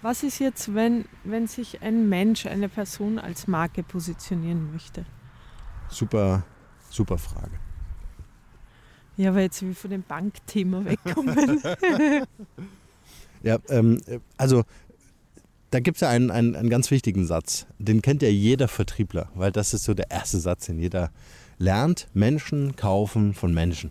Was ist jetzt, wenn, wenn sich ein Mensch, eine Person als Marke positionieren möchte? Super, super Frage. Ja, weil jetzt wie von dem Bankthema wegkommen. ja, ähm, also da gibt es ja einen, einen, einen ganz wichtigen Satz. Den kennt ja jeder Vertriebler, weil das ist so der erste Satz, den jeder lernt. Menschen kaufen von Menschen.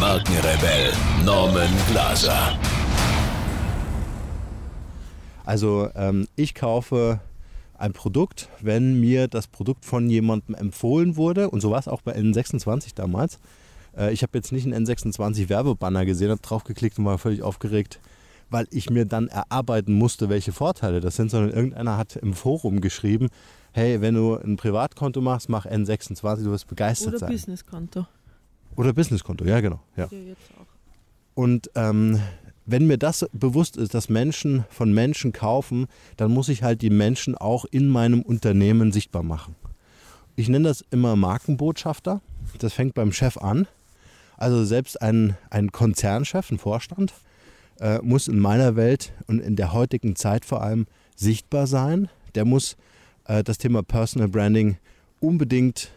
Markenrebell Norman Glaser. Also ähm, ich kaufe ein Produkt, wenn mir das Produkt von jemandem empfohlen wurde. Und so war es auch bei N26 damals. Äh, ich habe jetzt nicht einen N26 Werbebanner gesehen, habe draufgeklickt und war völlig aufgeregt, weil ich mir dann erarbeiten musste, welche Vorteile das sind, sondern irgendeiner hat im Forum geschrieben, hey, wenn du ein Privatkonto machst, mach N26, du wirst begeistert Oder sein. Oder Businesskonto. Oder Businesskonto, ja genau. Ja. Und ähm, wenn mir das bewusst ist, dass Menschen von Menschen kaufen, dann muss ich halt die Menschen auch in meinem Unternehmen sichtbar machen. Ich nenne das immer Markenbotschafter. Das fängt beim Chef an. Also selbst ein, ein Konzernchef, ein Vorstand, äh, muss in meiner Welt und in der heutigen Zeit vor allem sichtbar sein. Der muss äh, das Thema Personal Branding unbedingt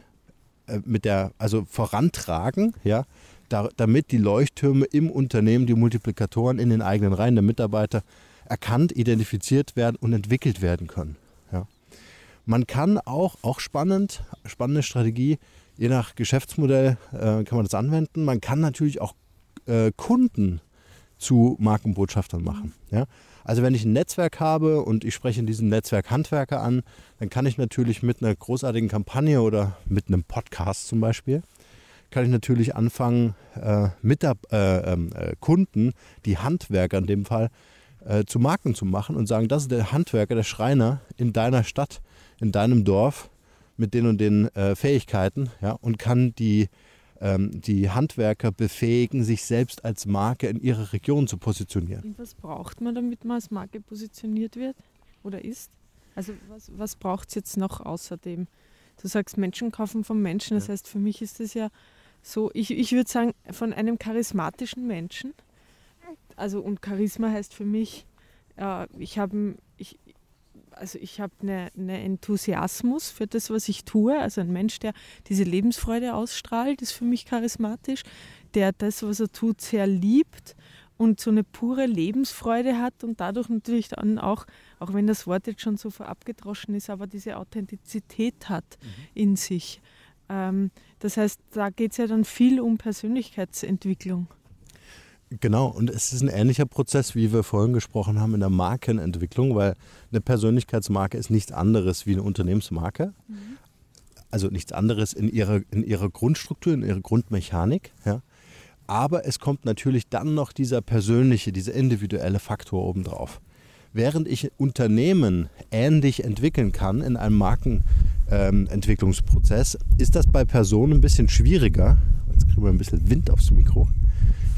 äh, mit der, also vorantragen, ja, da, damit die Leuchttürme im Unternehmen, die Multiplikatoren in den eigenen Reihen der Mitarbeiter erkannt, identifiziert werden und entwickelt werden können. Ja. Man kann auch, auch spannend, spannende Strategie, je nach Geschäftsmodell äh, kann man das anwenden. Man kann natürlich auch äh, Kunden zu Markenbotschaftern machen. Ja. Also wenn ich ein Netzwerk habe und ich spreche in diesem Netzwerk Handwerker an, dann kann ich natürlich mit einer großartigen Kampagne oder mit einem Podcast zum Beispiel, kann ich natürlich anfangen, äh, mit der, äh, ähm, äh, Kunden, die Handwerker in dem Fall, äh, zu Marken zu machen und sagen, das ist der Handwerker, der Schreiner in deiner Stadt, in deinem Dorf mit den und den äh, Fähigkeiten ja, und kann die die Handwerker befähigen, sich selbst als Marke in ihrer Region zu positionieren. Und was braucht man, damit man als Marke positioniert wird oder ist? Also was, was braucht es jetzt noch außerdem? Du sagst, Menschen kaufen vom Menschen. Das ja. heißt, für mich ist es ja so, ich, ich würde sagen, von einem charismatischen Menschen. Also und Charisma heißt für mich, äh, ich habe also ich habe einen eine Enthusiasmus für das, was ich tue. Also ein Mensch, der diese Lebensfreude ausstrahlt, ist für mich charismatisch, der das, was er tut, sehr liebt und so eine pure Lebensfreude hat und dadurch natürlich dann auch, auch wenn das Wort jetzt schon so vorab gedroschen ist, aber diese Authentizität hat mhm. in sich. Ähm, das heißt, da geht es ja dann viel um Persönlichkeitsentwicklung. Genau, und es ist ein ähnlicher Prozess, wie wir vorhin gesprochen haben in der Markenentwicklung, weil eine Persönlichkeitsmarke ist nichts anderes wie eine Unternehmensmarke. Mhm. Also nichts anderes in ihrer, in ihrer Grundstruktur, in ihrer Grundmechanik. Ja. Aber es kommt natürlich dann noch dieser persönliche, dieser individuelle Faktor obendrauf. Während ich Unternehmen ähnlich entwickeln kann in einem Markenentwicklungsprozess, ähm, ist das bei Personen ein bisschen schwieriger. Jetzt kriegen wir ein bisschen Wind aufs Mikro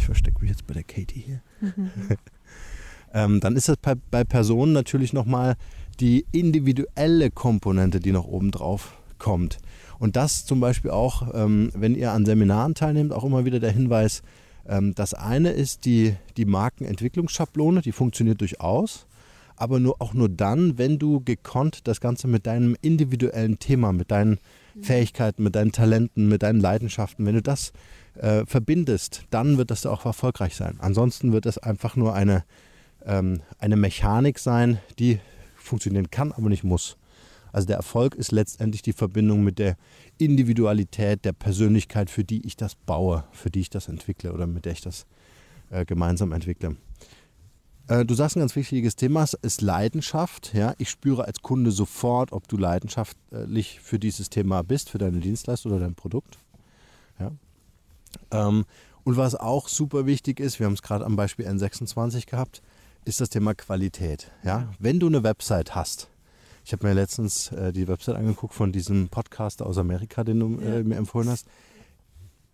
ich verstecke mich jetzt bei der Katie hier. Mhm. ähm, dann ist das bei, bei Personen natürlich nochmal die individuelle Komponente, die noch oben drauf kommt. Und das zum Beispiel auch, ähm, wenn ihr an Seminaren teilnehmt, auch immer wieder der Hinweis, ähm, das eine ist die, die Markenentwicklungsschablone, die funktioniert durchaus, aber nur, auch nur dann, wenn du gekonnt das Ganze mit deinem individuellen Thema, mit deinen mhm. Fähigkeiten, mit deinen Talenten, mit deinen Leidenschaften, wenn du das äh, verbindest, dann wird das auch erfolgreich sein. Ansonsten wird es einfach nur eine, ähm, eine Mechanik sein, die funktionieren kann, aber nicht muss. Also der Erfolg ist letztendlich die Verbindung mit der Individualität, der Persönlichkeit, für die ich das baue, für die ich das entwickle oder mit der ich das äh, gemeinsam entwickle. Äh, du sagst ein ganz wichtiges Thema, ist Leidenschaft. Ja? Ich spüre als Kunde sofort, ob du leidenschaftlich für dieses Thema bist, für deine Dienstleistung oder dein Produkt. Ja? Ähm, Und was auch super wichtig ist, wir haben es gerade am Beispiel N26 gehabt, ist das Thema Qualität. Ja? Wenn du eine Website hast, ich habe mir letztens äh, die Website angeguckt von diesem Podcaster aus Amerika, den du äh, mir empfohlen hast.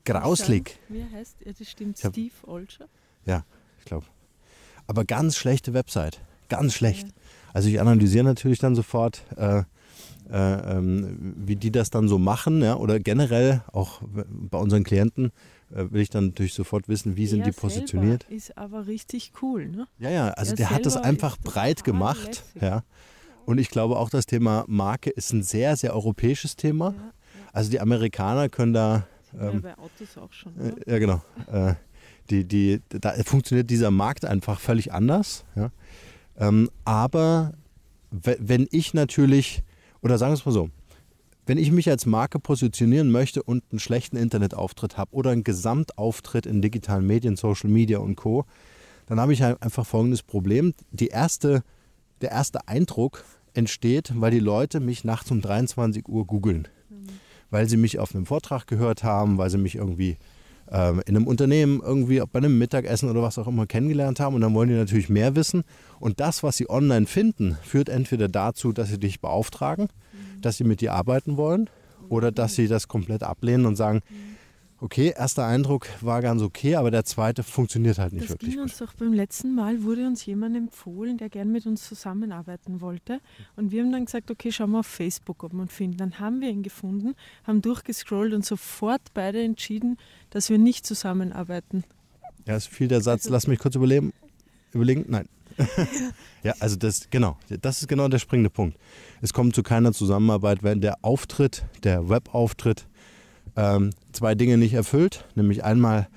Grauslig. Wie heißt er? Das stimmt, Steve Olscher. Ja, ich glaube. Aber ganz schlechte Website. Ganz schlecht. Ja. Also ich analysiere natürlich dann sofort, äh, äh, ähm, wie die das dann so machen, ja, oder generell auch bei unseren Klienten äh, will ich dann natürlich sofort wissen, wie sind die positioniert. Ist aber richtig cool, ne? Ja, ja, also er der hat das einfach breit gemacht, lässig. ja. Und ich glaube auch, das Thema Marke ist ein sehr, sehr europäisches Thema. Ja, ja. Also die Amerikaner können da. Ähm, ja, bei Autos auch schon. Äh, ja, genau. Äh, die, die, da funktioniert dieser Markt einfach völlig anders. Ja? Ähm, aber wenn ich natürlich, oder sagen wir es mal so, wenn ich mich als Marke positionieren möchte und einen schlechten Internetauftritt habe oder einen Gesamtauftritt in digitalen Medien, Social Media und Co., dann habe ich einfach folgendes Problem. Die erste, der erste Eindruck entsteht, weil die Leute mich nachts um 23 Uhr googeln. Mhm. Weil sie mich auf einem Vortrag gehört haben, weil sie mich irgendwie ähm, in einem Unternehmen irgendwie bei einem Mittagessen oder was auch immer kennengelernt haben und dann wollen die natürlich mehr wissen. Und das, was sie online finden, führt entweder dazu, dass sie dich beauftragen, mhm. dass sie mit dir arbeiten wollen oder dass sie das komplett ablehnen und sagen, mhm okay, erster Eindruck war ganz okay, aber der zweite funktioniert halt nicht das wirklich. Ging uns doch beim letzten Mal wurde uns jemand empfohlen, der gern mit uns zusammenarbeiten wollte. Und wir haben dann gesagt, okay, schauen wir auf Facebook, ob wir ihn finden. Dann haben wir ihn gefunden, haben durchgescrollt und sofort beide entschieden, dass wir nicht zusammenarbeiten. Ja, es fiel der Satz, also, lass mich kurz überleben. Überlegen? Nein. ja, also das, genau, das ist genau der springende Punkt. Es kommt zu keiner Zusammenarbeit, wenn der Auftritt, der Webauftritt ähm, zwei Dinge nicht erfüllt, nämlich einmal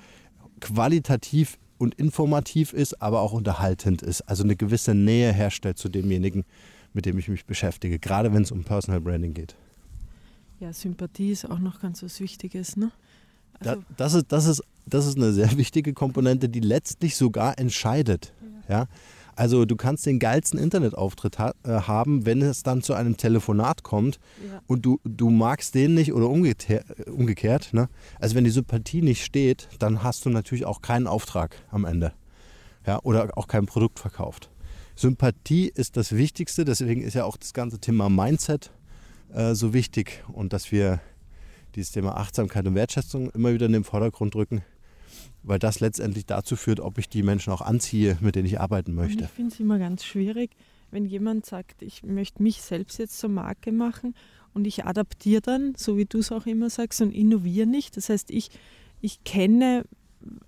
qualitativ und informativ ist, aber auch unterhaltend ist, also eine gewisse Nähe herstellt zu demjenigen, mit dem ich mich beschäftige, gerade wenn es um Personal Branding geht. Ja, Sympathie ist auch noch ganz was Wichtiges, ne? Also da, das, ist, das, ist, das ist eine sehr wichtige Komponente, die letztlich sogar entscheidet. Ja. ja? Also du kannst den geilsten Internetauftritt ha äh, haben, wenn es dann zu einem Telefonat kommt ja. und du, du magst den nicht oder umgekehrt. Ne? Also wenn die Sympathie nicht steht, dann hast du natürlich auch keinen Auftrag am Ende. Ja? Oder auch kein Produkt verkauft. Sympathie ist das Wichtigste, deswegen ist ja auch das ganze Thema Mindset äh, so wichtig und dass wir dieses Thema Achtsamkeit und Wertschätzung immer wieder in den Vordergrund drücken weil das letztendlich dazu führt, ob ich die Menschen auch anziehe, mit denen ich arbeiten möchte. Und ich finde es immer ganz schwierig, wenn jemand sagt, ich möchte mich selbst jetzt zur Marke machen und ich adaptiere dann, so wie du es auch immer sagst, und innoviere nicht. Das heißt, ich, ich kenne,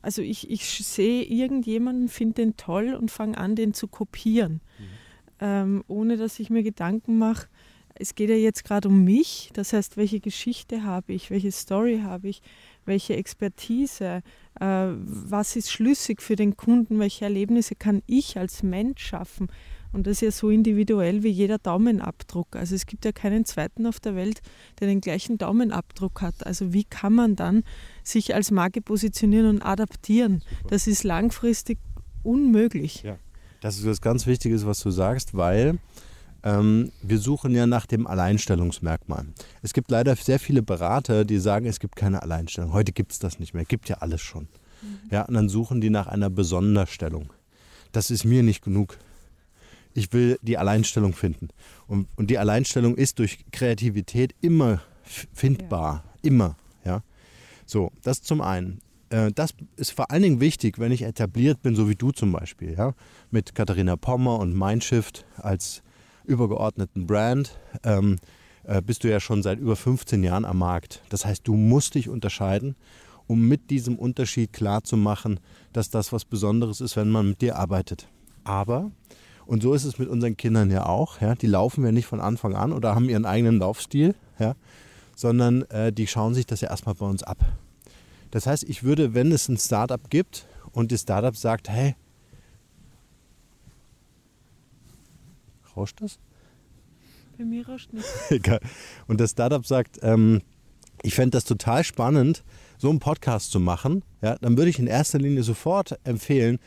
also ich, ich sehe irgendjemanden, finde den toll und fange an, den zu kopieren, mhm. ähm, ohne dass ich mir Gedanken mache, es geht ja jetzt gerade um mich, das heißt, welche Geschichte habe ich, welche Story habe ich, welche Expertise, äh, was ist schlüssig für den Kunden, welche Erlebnisse kann ich als Mensch schaffen. Und das ist ja so individuell wie jeder Daumenabdruck. Also es gibt ja keinen zweiten auf der Welt, der den gleichen Daumenabdruck hat. Also wie kann man dann sich als Marke positionieren und adaptieren? Das ist langfristig unmöglich. Ja, das ist was ganz Wichtiges, was du sagst, weil ähm, wir suchen ja nach dem Alleinstellungsmerkmal. Es gibt leider sehr viele Berater, die sagen, es gibt keine Alleinstellung. Heute gibt es das nicht mehr, gibt ja alles schon. Mhm. Ja, und dann suchen die nach einer Besonderstellung. Das ist mir nicht genug. Ich will die Alleinstellung finden. Und, und die Alleinstellung ist durch Kreativität immer findbar. Ja. Immer. Ja? So, das zum einen äh, das ist vor allen Dingen wichtig, wenn ich etabliert bin, so wie du zum Beispiel, ja, mit Katharina Pommer und Mindshift als übergeordneten Brand ähm, äh, bist du ja schon seit über 15 Jahren am Markt. Das heißt, du musst dich unterscheiden, um mit diesem Unterschied klarzumachen, dass das was Besonderes ist, wenn man mit dir arbeitet. Aber, und so ist es mit unseren Kindern ja auch, ja, die laufen ja nicht von Anfang an oder haben ihren eigenen Laufstil, ja, sondern äh, die schauen sich das ja erstmal bei uns ab. Das heißt, ich würde, wenn es ein Startup gibt und das Startup sagt, hey, Rauscht das? Bei mir rauscht nicht. Egal. Und das Startup sagt, ähm, ich fände das total spannend, so einen Podcast zu machen. Ja, dann würde ich in erster Linie sofort empfehlen,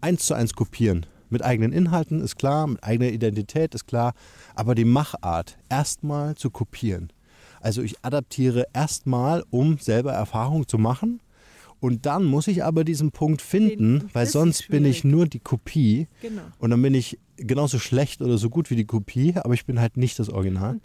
eins zu eins kopieren. Mit eigenen Inhalten ist klar, mit eigener Identität ist klar, aber die Machart erstmal zu kopieren. Also ich adaptiere erstmal, um selber Erfahrung zu machen Und dann muss ich aber diesen Punkt finden, Den, weil sonst bin ich nur die Kopie. Genau. Und dann bin ich genauso schlecht oder so gut wie die Kopie, aber ich bin halt nicht das Original.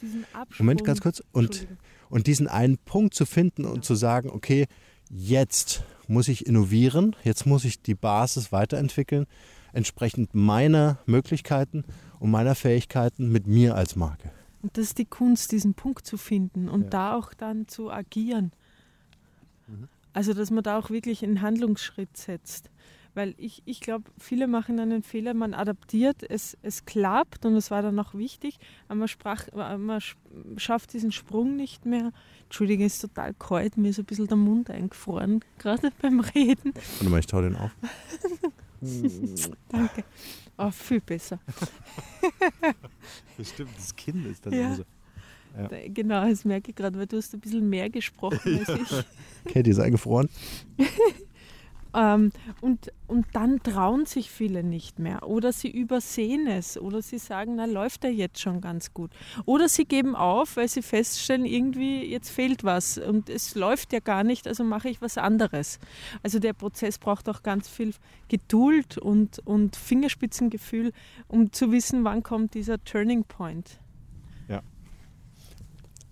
Moment, ganz kurz. Und, und diesen einen Punkt zu finden ja. und zu sagen, okay, jetzt muss ich innovieren, jetzt muss ich die Basis weiterentwickeln, entsprechend meiner Möglichkeiten und meiner Fähigkeiten mit mir als Marke. Und das ist die Kunst, diesen Punkt zu finden und ja. da auch dann zu agieren. Mhm. Also, dass man da auch wirklich einen Handlungsschritt setzt. Weil ich, ich glaube, viele machen einen Fehler, man adaptiert, es, es klappt und es war dann auch wichtig, aber man, sprach, man schafft diesen Sprung nicht mehr. Entschuldigung, ist total kalt, mir ist ein bisschen der Mund eingefroren, gerade beim Reden. Warte mal, ich tau den auf. Danke. Oh, viel besser. Bestimmt, das Kind ist dann ja. so. Ja. Genau, das merke ich gerade, weil du hast ein bisschen mehr gesprochen als ich. Katie ist eingefroren. ähm, und, und dann trauen sich viele nicht mehr oder sie übersehen es oder sie sagen, na läuft er jetzt schon ganz gut. Oder sie geben auf, weil sie feststellen, irgendwie jetzt fehlt was und es läuft ja gar nicht, also mache ich was anderes. Also der Prozess braucht auch ganz viel Geduld und, und Fingerspitzengefühl, um zu wissen, wann kommt dieser Turning Point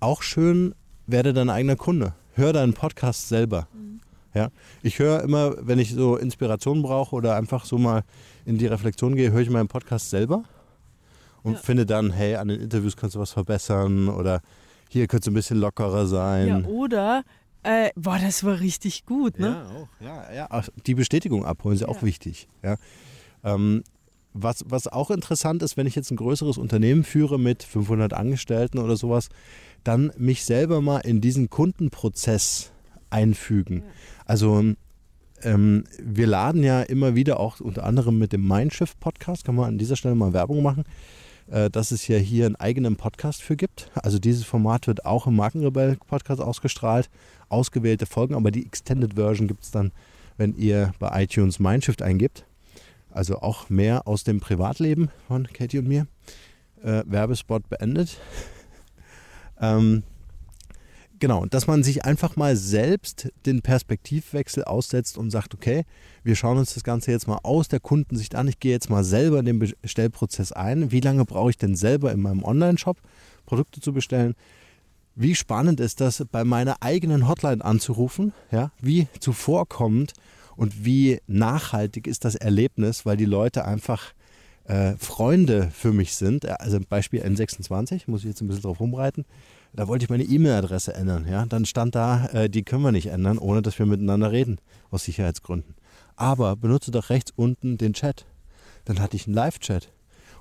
auch schön, werde dein eigener Kunde. Hör deinen Podcast selber. Mhm. Ja, ich höre immer, wenn ich so Inspiration brauche oder einfach so mal in die Reflexion gehe, höre ich meinen Podcast selber und ja. finde dann, hey, an den Interviews kannst du was verbessern oder hier könnte es ein bisschen lockerer sein. Ja, oder, äh, boah, das war richtig gut, ne? Ja, auch. Ja, ja. Die Bestätigung abholen ist ja. auch wichtig. Ja. Ähm, was, was auch interessant ist, wenn ich jetzt ein größeres Unternehmen führe mit 500 Angestellten oder sowas, dann mich selber mal in diesen Kundenprozess einfügen. Also ähm, wir laden ja immer wieder auch unter anderem mit dem Mindshift Podcast, kann man an dieser Stelle mal Werbung machen, äh, dass es ja hier einen eigenen Podcast für gibt. Also dieses Format wird auch im Markenrebell Podcast ausgestrahlt, ausgewählte Folgen, aber die Extended Version gibt es dann, wenn ihr bei iTunes Mindshift eingibt. Also auch mehr aus dem Privatleben von Katie und mir. Äh, Werbespot beendet. Ähm, genau, dass man sich einfach mal selbst den Perspektivwechsel aussetzt und sagt, okay, wir schauen uns das Ganze jetzt mal aus der Kundensicht an. Ich gehe jetzt mal selber in den Bestellprozess ein. Wie lange brauche ich denn selber in meinem Online-Shop Produkte zu bestellen? Wie spannend ist das, bei meiner eigenen Hotline anzurufen? Ja, wie zuvorkommend und wie nachhaltig ist das Erlebnis, weil die Leute einfach äh, Freunde für mich sind. Also Beispiel N26, muss ich jetzt ein bisschen drauf rumreiten. Da wollte ich meine E-Mail-Adresse ändern. Ja? Dann stand da, äh, die können wir nicht ändern, ohne dass wir miteinander reden, aus Sicherheitsgründen. Aber benutze doch rechts unten den Chat. Dann hatte ich einen Live-Chat.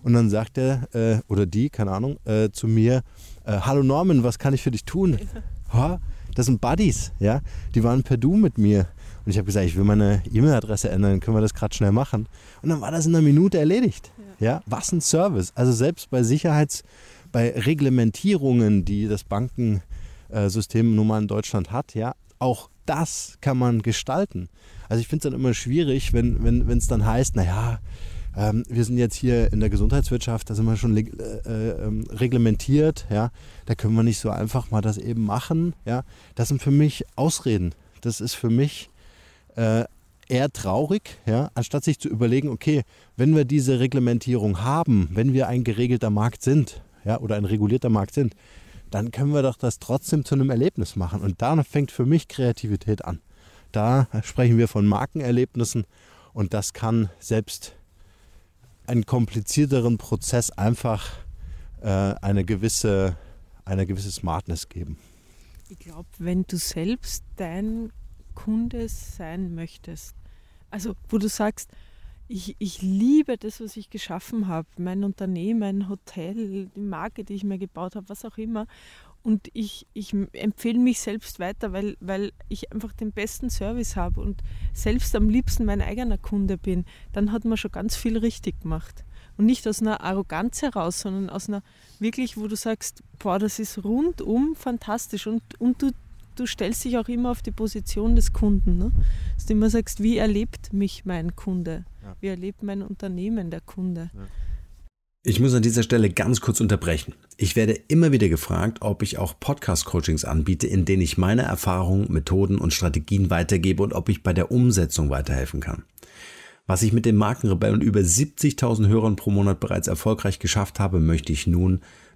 Und dann sagt er, äh, oder die, keine Ahnung, äh, zu mir, äh, hallo Norman, was kann ich für dich tun? Ha, das sind Buddies, ja. Die waren per Du mit mir. Und ich habe gesagt, ich will meine E-Mail-Adresse ändern, können wir das gerade schnell machen. Und dann war das in einer Minute erledigt. Ja. ja. was ein Service. Also selbst bei Sicherheits-, bei Reglementierungen, die das Bankensystem nun mal in Deutschland hat, ja, auch das kann man gestalten. Also ich finde es dann immer schwierig, wenn es wenn, dann heißt, naja, ähm, wir sind jetzt hier in der Gesundheitswirtschaft, da sind wir schon äh, äh, ähm, reglementiert, ja, da können wir nicht so einfach mal das eben machen, ja. Das sind für mich Ausreden. Das ist für mich äh, eher traurig, ja, anstatt sich zu überlegen, okay, wenn wir diese Reglementierung haben, wenn wir ein geregelter Markt sind, ja, oder ein regulierter Markt sind, dann können wir doch das trotzdem zu einem Erlebnis machen. Und da fängt für mich Kreativität an. Da sprechen wir von Markenerlebnissen und das kann selbst einen komplizierteren Prozess einfach äh, eine, gewisse, eine gewisse Smartness geben. Ich glaube, wenn du selbst dein Kunde sein möchtest, also wo du sagst, ich, ich liebe das, was ich geschaffen habe, mein Unternehmen, mein Hotel, die Marke, die ich mir gebaut habe, was auch immer. Und ich, ich empfehle mich selbst weiter, weil, weil ich einfach den besten Service habe und selbst am liebsten mein eigener Kunde bin. Dann hat man schon ganz viel richtig gemacht. Und nicht aus einer Arroganz heraus, sondern aus einer wirklich, wo du sagst, boah, das ist rundum fantastisch. Und, und du, du stellst dich auch immer auf die Position des Kunden. Ne? Dass du immer sagst, wie erlebt mich mein Kunde? Ja. Wie erlebt mein Unternehmen der Kunde? Ja. Ich muss an dieser Stelle ganz kurz unterbrechen. Ich werde immer wieder gefragt, ob ich auch Podcast-Coachings anbiete, in denen ich meine Erfahrungen, Methoden und Strategien weitergebe und ob ich bei der Umsetzung weiterhelfen kann. Was ich mit dem Markenrebell und über 70.000 Hörern pro Monat bereits erfolgreich geschafft habe, möchte ich nun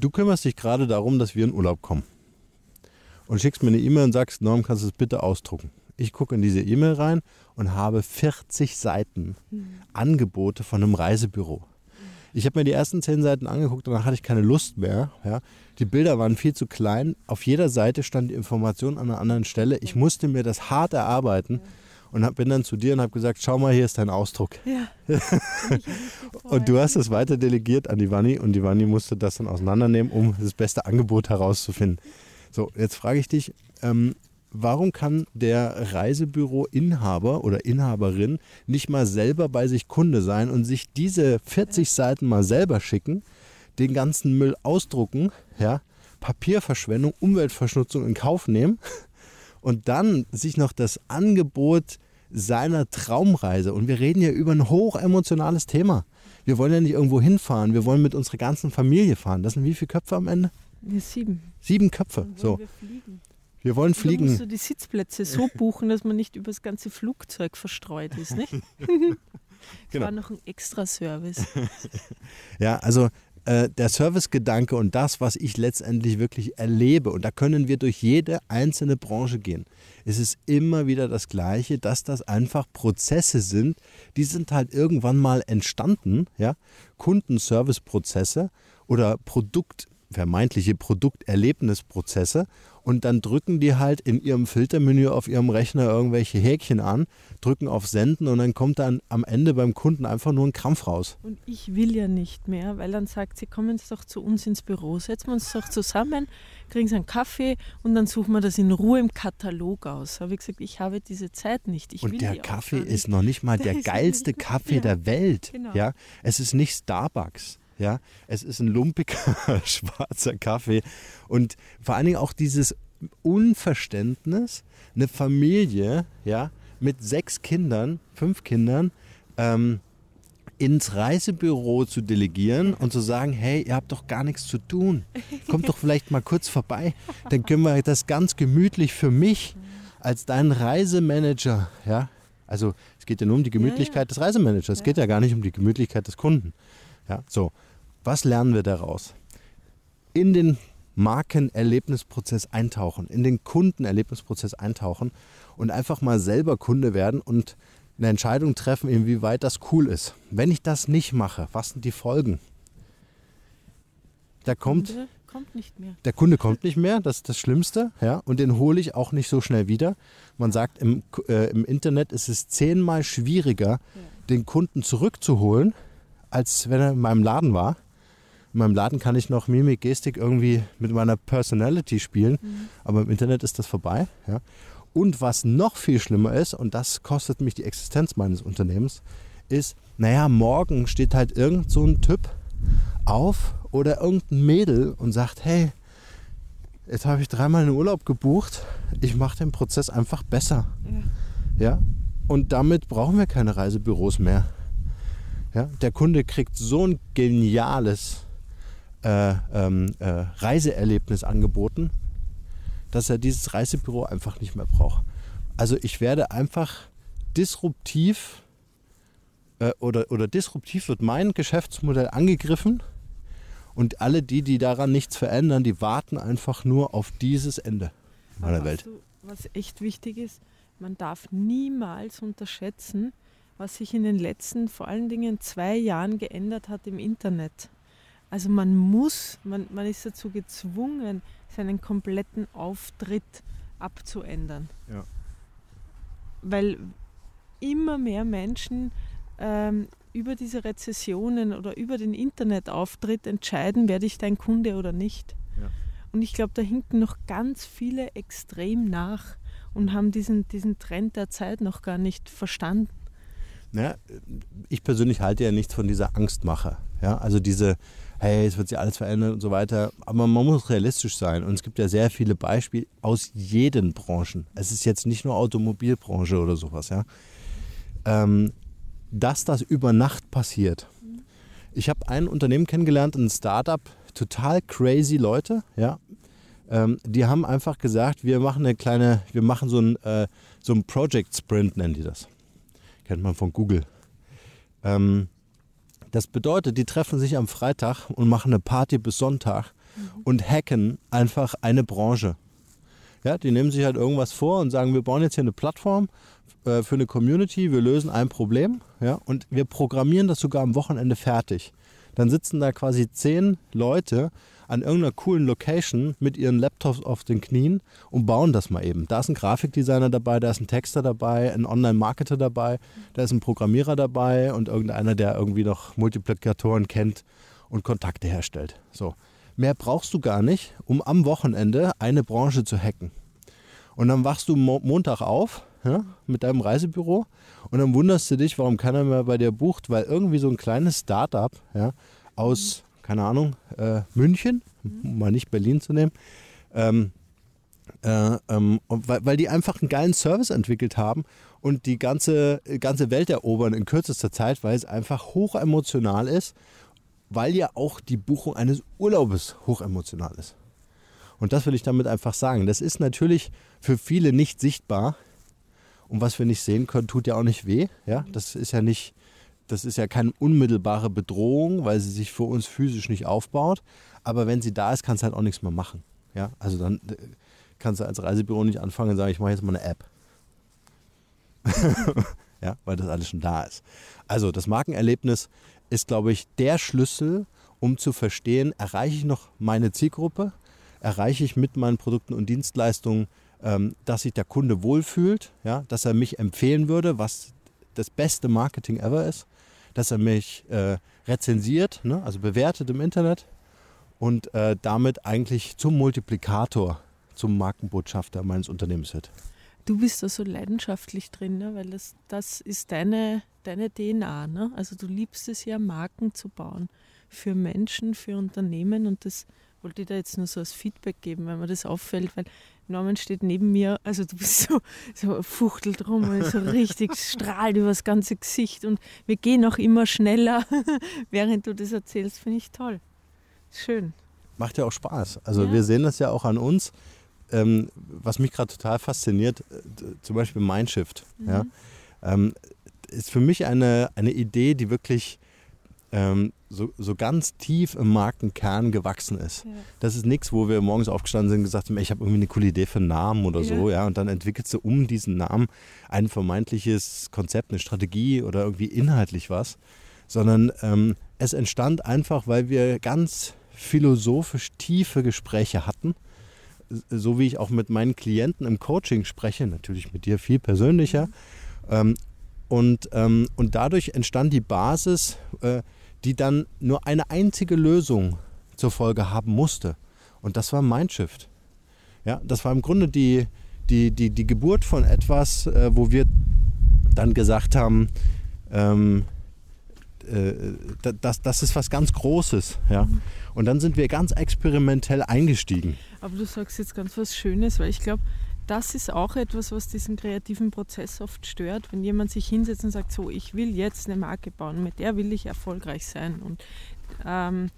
Du kümmerst dich gerade darum, dass wir in Urlaub kommen. Und schickst mir eine E-Mail und sagst, Norm, kannst du es bitte ausdrucken. Ich gucke in diese E-Mail rein und habe 40 Seiten mhm. Angebote von einem Reisebüro. Ich habe mir die ersten zehn Seiten angeguckt, danach hatte ich keine Lust mehr. Ja. Die Bilder waren viel zu klein. Auf jeder Seite stand die Information an einer anderen Stelle. Ich musste mir das hart erarbeiten und hab, bin dann zu dir und habe gesagt, schau mal, hier ist dein Ausdruck. Ja. und du hast es weiter delegiert an die Vanni und die Vanni musste das dann auseinandernehmen, um das beste Angebot herauszufinden. So, jetzt frage ich dich, ähm, warum kann der Reisebüro-Inhaber oder Inhaberin nicht mal selber bei sich Kunde sein und sich diese 40 Seiten mal selber schicken, den ganzen Müll ausdrucken, ja, Papierverschwendung, Umweltverschmutzung in Kauf nehmen und dann sich noch das Angebot seiner Traumreise, und wir reden ja über ein hochemotionales Thema. Wir wollen ja nicht irgendwo hinfahren, wir wollen mit unserer ganzen Familie fahren. Das sind wie viele Köpfe am Ende? Sieben. Sieben Köpfe. so. Wir fliegen. Wir wollen fliegen. Da musst du die Sitzplätze so buchen, dass man nicht über das ganze Flugzeug verstreut ist, nicht? genau. war noch ein extra Service. ja, also äh, der Servicegedanke und das, was ich letztendlich wirklich erlebe, und da können wir durch jede einzelne Branche gehen, ist es immer wieder das Gleiche, dass das einfach Prozesse sind, die sind halt irgendwann mal entstanden, ja, Kundenservice-Prozesse oder Produkt vermeintliche Produkterlebnisprozesse und dann drücken die halt in ihrem Filtermenü auf ihrem Rechner irgendwelche Häkchen an, drücken auf Senden und dann kommt dann am Ende beim Kunden einfach nur ein Krampf raus. Und ich will ja nicht mehr, weil dann sagt sie, kommen Sie doch zu uns ins Büro, setzen wir uns doch zusammen, kriegen Sie einen Kaffee und dann suchen wir das in Ruhe im Katalog aus. Habe ich gesagt, ich habe diese Zeit nicht. Ich und der Kaffee ist noch nicht mal der, der geilste Kaffee ja, der Welt. Genau. Ja, es ist nicht Starbucks. Ja, es ist ein lumpiger schwarzer Kaffee und vor allen Dingen auch dieses Unverständnis, eine Familie, ja, mit sechs Kindern, fünf Kindern, ähm, ins Reisebüro zu delegieren und zu sagen, hey, ihr habt doch gar nichts zu tun. Kommt doch vielleicht mal kurz vorbei. Dann können wir das ganz gemütlich für mich als deinen Reisemanager, ja. Also es geht ja nur um die Gemütlichkeit ja, ja. des Reisemanagers. Es geht ja gar nicht um die Gemütlichkeit des Kunden. Ja, so. Was lernen wir daraus? In den Markenerlebnisprozess eintauchen, in den Kundenerlebnisprozess eintauchen und einfach mal selber Kunde werden und eine Entscheidung treffen, inwieweit das cool ist. Wenn ich das nicht mache, was sind die Folgen? Der kommt, kommt nicht mehr. Der Kunde kommt nicht mehr, das ist das Schlimmste, ja, und den hole ich auch nicht so schnell wieder. Man sagt, im, äh, im Internet ist es zehnmal schwieriger, ja. den Kunden zurückzuholen, als wenn er in meinem Laden war. In meinem Laden kann ich noch Mimik, Gestik irgendwie mit meiner Personality spielen, mhm. aber im Internet ist das vorbei. Ja. Und was noch viel schlimmer ist, und das kostet mich die Existenz meines Unternehmens, ist, naja, morgen steht halt irgend so ein Typ auf oder irgendein Mädel und sagt, hey, jetzt habe ich dreimal einen Urlaub gebucht, ich mache den Prozess einfach besser. Ja. ja. Und damit brauchen wir keine Reisebüros mehr. Ja, der Kunde kriegt so ein geniales äh, ähm, äh, Reiseerlebnis angeboten, dass er dieses Reisebüro einfach nicht mehr braucht. Also ich werde einfach disruptiv äh, oder, oder disruptiv wird mein Geschäftsmodell angegriffen und alle die, die daran nichts verändern, die warten einfach nur auf dieses Ende meiner Welt. Du, was echt wichtig ist, man darf niemals unterschätzen, was sich in den letzten vor allen Dingen zwei Jahren geändert hat im Internet. Also man muss, man, man ist dazu gezwungen, seinen kompletten Auftritt abzuändern. Ja. Weil immer mehr Menschen ähm, über diese Rezessionen oder über den Internetauftritt entscheiden, werde ich dein Kunde oder nicht. Ja. Und ich glaube, da hinken noch ganz viele extrem nach und haben diesen, diesen Trend der Zeit noch gar nicht verstanden. Ja, ich persönlich halte ja nichts von dieser Angstmache. Ja, also diese, hey, es wird sich alles verändern und so weiter. Aber man muss realistisch sein. Und es gibt ja sehr viele Beispiele aus jeden Branchen. Es ist jetzt nicht nur Automobilbranche oder sowas, ja. Ähm, dass das über Nacht passiert. Ich habe ein Unternehmen kennengelernt, ein Startup, total crazy Leute, ja. Ähm, die haben einfach gesagt, wir machen eine kleine, wir machen so ein, äh, so ein Project Sprint, nennen die das. Kennt man von Google. Ähm, das bedeutet, die treffen sich am Freitag und machen eine Party bis Sonntag mhm. und hacken einfach eine Branche. Ja, die nehmen sich halt irgendwas vor und sagen, wir bauen jetzt hier eine Plattform äh, für eine Community, wir lösen ein Problem ja, und wir programmieren das sogar am Wochenende fertig. Dann sitzen da quasi zehn Leute an irgendeiner coolen Location mit ihren Laptops auf den Knien und bauen das mal eben. Da ist ein Grafikdesigner dabei, da ist ein Texter dabei, ein Online-Marketer dabei, da ist ein Programmierer dabei und irgendeiner, der irgendwie noch Multiplikatoren kennt und Kontakte herstellt. So. Mehr brauchst du gar nicht, um am Wochenende eine Branche zu hacken. Und dann wachst du Mo Montag auf ja, mit deinem Reisebüro und dann wunderst du dich, warum keiner mehr bei dir bucht, weil irgendwie so ein kleines Startup ja, aus keine Ahnung, äh, München, um mal nicht Berlin zu nehmen, ähm, äh, ähm, weil, weil, die einfach einen geilen Service entwickelt haben und die ganze, ganze Welt erobern in kürzester Zeit, weil es einfach hochemotional ist, weil ja auch die Buchung eines Urlaubes hochemotional ist. Und das will ich damit einfach sagen. Das ist natürlich für viele nicht sichtbar. Und was wir nicht sehen können, tut ja auch nicht weh. Ja? Das ist ja nicht das ist ja keine unmittelbare Bedrohung, weil sie sich für uns physisch nicht aufbaut. Aber wenn sie da ist, kannst du halt auch nichts mehr machen. Ja? Also dann äh, kannst du als Reisebüro nicht anfangen und sagen, ich mache jetzt mal eine App. ja, weil das alles schon da ist. Also das Markenerlebnis ist, glaube ich, der Schlüssel, um zu verstehen, erreiche ich noch meine Zielgruppe, erreiche ich mit meinen Produkten und Dienstleistungen, ähm, dass sich der Kunde wohlfühlt, ja, dass er mich empfehlen würde, was das beste Marketing ever ist dass er mich äh, rezensiert, ne, also bewertet im Internet und äh, damit eigentlich zum Multiplikator, zum Markenbotschafter meines Unternehmens wird. Du bist da so leidenschaftlich drin, ne? weil das, das ist deine, deine DNA. Ne? Also du liebst es ja, Marken zu bauen für Menschen, für Unternehmen und das wollte ich da jetzt nur so als Feedback geben, weil mir das auffällt, weil Norman steht neben mir, also du bist so, so fuchtelt rum und so richtig strahlt über das ganze Gesicht und wir gehen auch immer schneller, während du das erzählst, finde ich toll. Schön. Macht ja auch Spaß. Also ja. wir sehen das ja auch an uns. Ähm, was mich gerade total fasziniert, äh, zum Beispiel Mindshift, mhm. ja, ähm, ist für mich eine, eine Idee, die wirklich ähm, so, so ganz tief im Markenkern gewachsen ist. Ja. Das ist nichts, wo wir morgens aufgestanden sind und gesagt haben, ich habe irgendwie eine coole Idee für einen Namen oder ja. so, ja, und dann entwickelst du um diesen Namen ein vermeintliches Konzept, eine Strategie oder irgendwie inhaltlich was, sondern ähm, es entstand einfach, weil wir ganz philosophisch tiefe Gespräche hatten, so wie ich auch mit meinen Klienten im Coaching spreche, natürlich mit dir viel persönlicher. Mhm. Ähm, und, ähm, und dadurch entstand die Basis, äh, die dann nur eine einzige Lösung zur Folge haben musste. Und das war Mindshift. Ja, das war im Grunde die, die, die, die Geburt von etwas, äh, wo wir dann gesagt haben, ähm, äh, das, das ist was ganz Großes. Ja? Und dann sind wir ganz experimentell eingestiegen. Aber du sagst jetzt ganz was Schönes, weil ich glaube, das ist auch etwas, was diesen kreativen Prozess oft stört, wenn jemand sich hinsetzt und sagt, so, ich will jetzt eine Marke bauen, mit der will ich erfolgreich sein und ähm,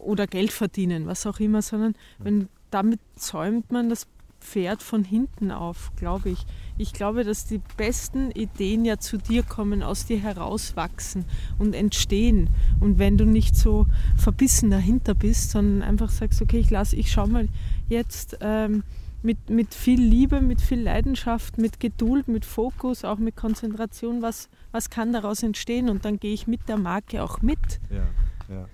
oder Geld verdienen, was auch immer, sondern wenn damit zäumt man das Pferd von hinten auf, glaube ich. Ich glaube, dass die besten Ideen ja zu dir kommen, aus dir herauswachsen und entstehen. Und wenn du nicht so verbissen dahinter bist, sondern einfach sagst, okay, ich lasse, ich schau mal jetzt, ähm, mit, mit viel Liebe, mit viel Leidenschaft, mit Geduld, mit Fokus, auch mit Konzentration, was, was kann daraus entstehen und dann gehe ich mit der Marke auch mit. Ja, ja.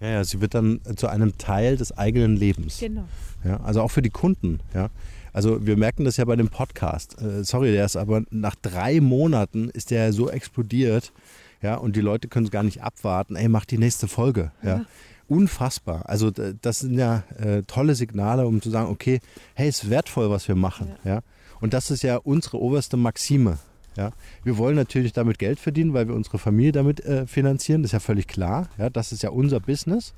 Ja, ja, sie wird dann zu einem Teil des eigenen Lebens. Genau. Ja, also auch für die Kunden. Ja. Also wir merken das ja bei dem Podcast. Äh, sorry, der ist aber nach drei Monaten ist der so explodiert. Ja, und die Leute können es gar nicht abwarten. Ey, mach die nächste Folge. Ja. ja. Unfassbar. Also das sind ja äh, tolle Signale, um zu sagen, okay, hey, es ist wertvoll, was wir machen. Ja. ja. Und das ist ja unsere oberste Maxime. Ja, wir wollen natürlich damit Geld verdienen, weil wir unsere Familie damit äh, finanzieren. Das ist ja völlig klar. Ja, das ist ja unser Business.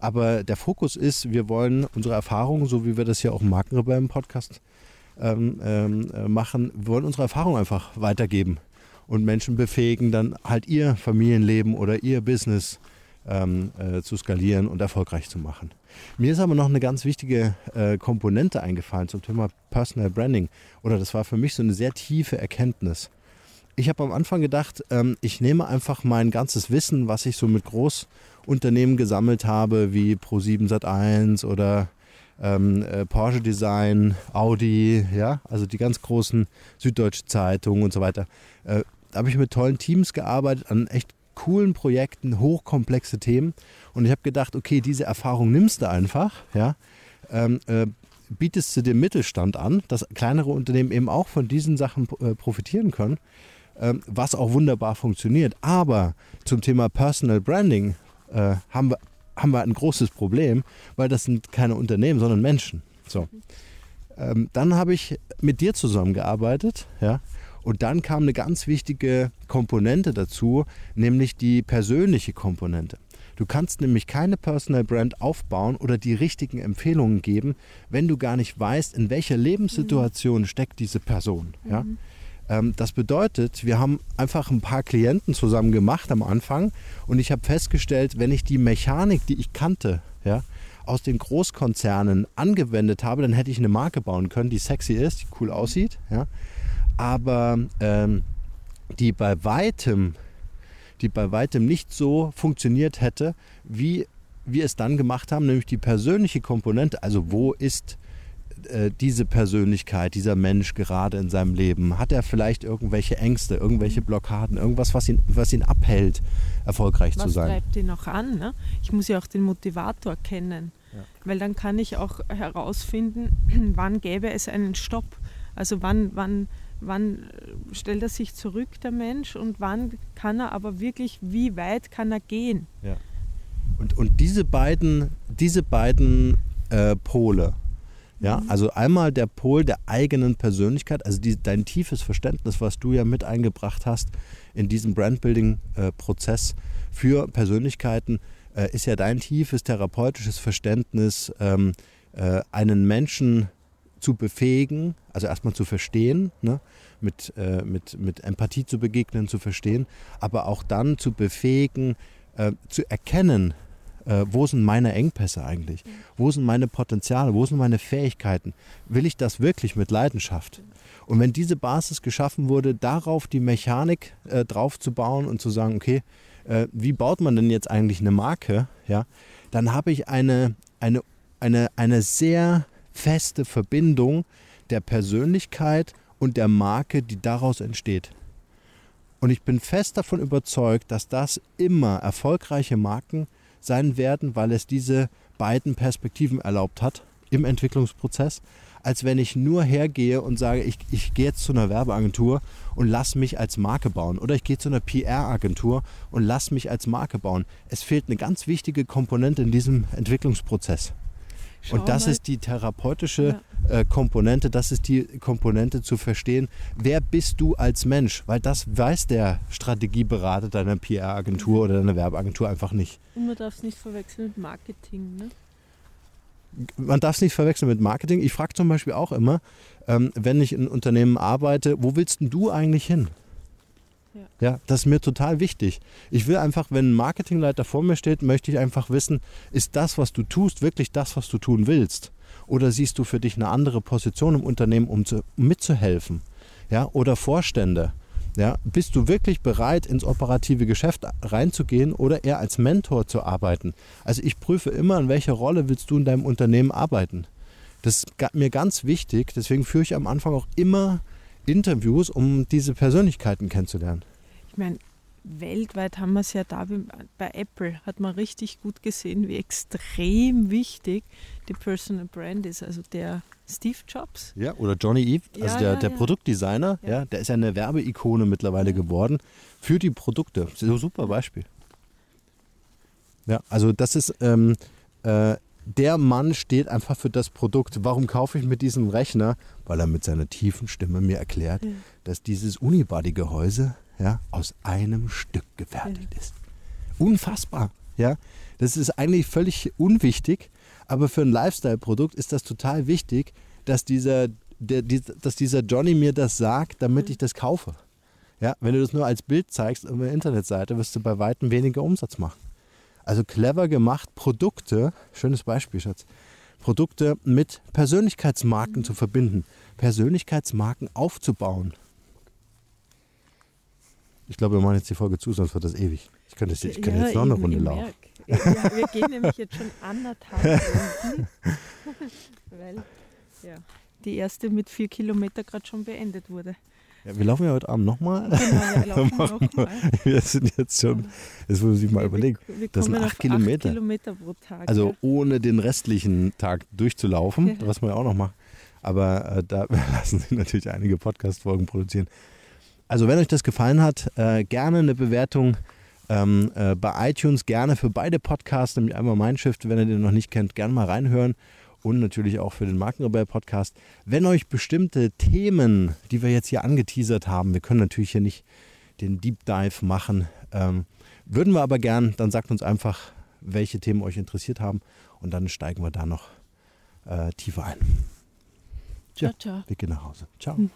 Aber der Fokus ist, wir wollen unsere Erfahrungen, so wie wir das hier auch im Markenrebellen Podcast ähm, ähm, äh, machen, wir wollen unsere Erfahrungen einfach weitergeben und Menschen befähigen, dann halt ihr Familienleben oder ihr Business ähm, äh, zu skalieren und erfolgreich zu machen. Mir ist aber noch eine ganz wichtige äh, Komponente eingefallen zum Thema Personal Branding. Oder das war für mich so eine sehr tiefe Erkenntnis. Ich habe am Anfang gedacht, ähm, ich nehme einfach mein ganzes Wissen, was ich so mit Großunternehmen gesammelt habe, wie Pro7 Sat1 oder ähm, äh, Porsche Design, Audi, ja, also die ganz großen Süddeutsche Zeitungen und so weiter. Äh, da habe ich mit tollen Teams gearbeitet, an echt coolen Projekten, hochkomplexe Themen. Und ich habe gedacht, okay, diese Erfahrung nimmst du einfach, ja, ähm, äh, bietest du dem Mittelstand an, dass kleinere Unternehmen eben auch von diesen Sachen äh, profitieren können, ähm, was auch wunderbar funktioniert. Aber zum Thema Personal Branding äh, haben, wir, haben wir ein großes Problem, weil das sind keine Unternehmen, sondern Menschen. So. Ähm, dann habe ich mit dir zusammengearbeitet, ja, und dann kam eine ganz wichtige Komponente dazu, nämlich die persönliche Komponente. Du kannst nämlich keine Personal Brand aufbauen oder die richtigen Empfehlungen geben, wenn du gar nicht weißt, in welcher Lebenssituation mhm. steckt diese Person. Ja? Mhm. Ähm, das bedeutet, wir haben einfach ein paar Klienten zusammen gemacht am Anfang und ich habe festgestellt, wenn ich die Mechanik, die ich kannte, ja, aus den Großkonzernen angewendet habe, dann hätte ich eine Marke bauen können, die sexy ist, die cool aussieht. Ja aber ähm, die bei weitem, die bei weitem nicht so funktioniert hätte, wie wir es dann gemacht haben, nämlich die persönliche Komponente. Also wo ist äh, diese Persönlichkeit, dieser Mensch gerade in seinem Leben? Hat er vielleicht irgendwelche Ängste, irgendwelche Blockaden, irgendwas, was ihn, was ihn abhält, erfolgreich was zu sein? Was treibt ihn auch an? Ne? Ich muss ja auch den Motivator kennen, ja. weil dann kann ich auch herausfinden, wann gäbe es einen Stopp. Also wann, wann wann äh, stellt er sich zurück, der Mensch, und wann kann er aber wirklich, wie weit kann er gehen? Ja. Und, und diese beiden, diese beiden äh, Pole, ja, mhm. also einmal der Pol der eigenen Persönlichkeit, also die, dein tiefes Verständnis, was du ja mit eingebracht hast in diesem Brandbuilding-Prozess äh, für Persönlichkeiten, äh, ist ja dein tiefes therapeutisches Verständnis, ähm, äh, einen Menschen zu befähigen, also erstmal zu verstehen, ne? mit, äh, mit, mit Empathie zu begegnen, zu verstehen, aber auch dann zu befähigen, äh, zu erkennen, äh, wo sind meine Engpässe eigentlich? Wo sind meine Potenziale? Wo sind meine Fähigkeiten? Will ich das wirklich mit Leidenschaft? Und wenn diese Basis geschaffen wurde, darauf die Mechanik äh, drauf zu bauen und zu sagen, okay, äh, wie baut man denn jetzt eigentlich eine Marke? Ja, dann habe ich eine, eine, eine, eine sehr feste Verbindung der Persönlichkeit und der Marke, die daraus entsteht. Und ich bin fest davon überzeugt, dass das immer erfolgreiche Marken sein werden, weil es diese beiden Perspektiven erlaubt hat im Entwicklungsprozess, als wenn ich nur hergehe und sage, ich, ich gehe jetzt zu einer Werbeagentur und lass mich als Marke bauen. Oder ich gehe zu einer PR-Agentur und lass mich als Marke bauen. Es fehlt eine ganz wichtige Komponente in diesem Entwicklungsprozess. Schau und das mal. ist die therapeutische ja. äh, Komponente, das ist die Komponente zu verstehen, wer bist du als Mensch, weil das weiß der Strategieberater deiner PR-Agentur oder deiner Werbeagentur einfach nicht. Und man darf es nicht verwechseln mit Marketing, ne? Man darf es nicht verwechseln mit Marketing. Ich frage zum Beispiel auch immer, ähm, wenn ich in Unternehmen arbeite, wo willst denn du eigentlich hin? Ja. ja, das ist mir total wichtig. Ich will einfach, wenn ein Marketingleiter vor mir steht, möchte ich einfach wissen, ist das, was du tust, wirklich das, was du tun willst? Oder siehst du für dich eine andere Position im Unternehmen, um, zu, um mitzuhelfen? Ja, oder Vorstände. Ja, bist du wirklich bereit, ins operative Geschäft reinzugehen oder eher als Mentor zu arbeiten? Also ich prüfe immer, in welcher Rolle willst du in deinem Unternehmen arbeiten? Das ist mir ganz wichtig. Deswegen führe ich am Anfang auch immer Interviews, um diese Persönlichkeiten kennenzulernen. Ich meine, weltweit haben wir es ja da, bei Apple hat man richtig gut gesehen, wie extrem wichtig die Personal Brand ist. Also der Steve Jobs. Ja, oder Johnny Eve, also ja, der, ja, der ja. Produktdesigner, ja. der ist ja eine Werbeikone mittlerweile geworden für die Produkte. Das ist ein super Beispiel. Ja, also das ist, ähm, äh, der Mann steht einfach für das Produkt. Warum kaufe ich mit diesem Rechner? Weil er mit seiner tiefen Stimme mir erklärt, dass dieses Unibody-Gehäuse ja, aus einem Stück gefertigt ist. Unfassbar. Ja? Das ist eigentlich völlig unwichtig, aber für ein Lifestyle-Produkt ist das total wichtig, dass dieser, der, die, dass dieser Johnny mir das sagt, damit ich das kaufe. Ja, wenn du das nur als Bild zeigst auf der Internetseite, wirst du bei weitem weniger Umsatz machen. Also clever gemacht, Produkte, schönes Beispiel, Schatz, Produkte mit Persönlichkeitsmarken zu verbinden, Persönlichkeitsmarken aufzubauen. Ich glaube, wir machen jetzt die Folge zu, sonst wird das ewig. Ich könnte, ich könnte ja, jetzt noch eine Runde laufen. Ja, wir gehen nämlich jetzt schon anderthalb Runden, weil ja, die erste mit vier Kilometer gerade schon beendet wurde. Ja, wir laufen ja heute Abend nochmal. Genau, wir. Wir sind jetzt schon, das muss sich mal überlegen, das sind acht Kilometer. acht Kilometer. pro Tag. Also ja. ohne den restlichen Tag durchzulaufen, ja. was man ja auch noch macht. Aber äh, da lassen sich natürlich einige Podcast-Folgen produzieren. Also wenn euch das gefallen hat, äh, gerne eine Bewertung ähm, äh, bei iTunes, gerne für beide Podcasts, nämlich einmal mein Shift, wenn ihr den noch nicht kennt, gerne mal reinhören und natürlich auch für den Markenrebell Podcast. Wenn euch bestimmte Themen, die wir jetzt hier angeteasert haben, wir können natürlich hier nicht den Deep Dive machen, ähm, würden wir aber gern, dann sagt uns einfach, welche Themen euch interessiert haben und dann steigen wir da noch äh, tiefer ein. Ciao, ciao. Wir gehen nach Hause. Ciao. Mhm.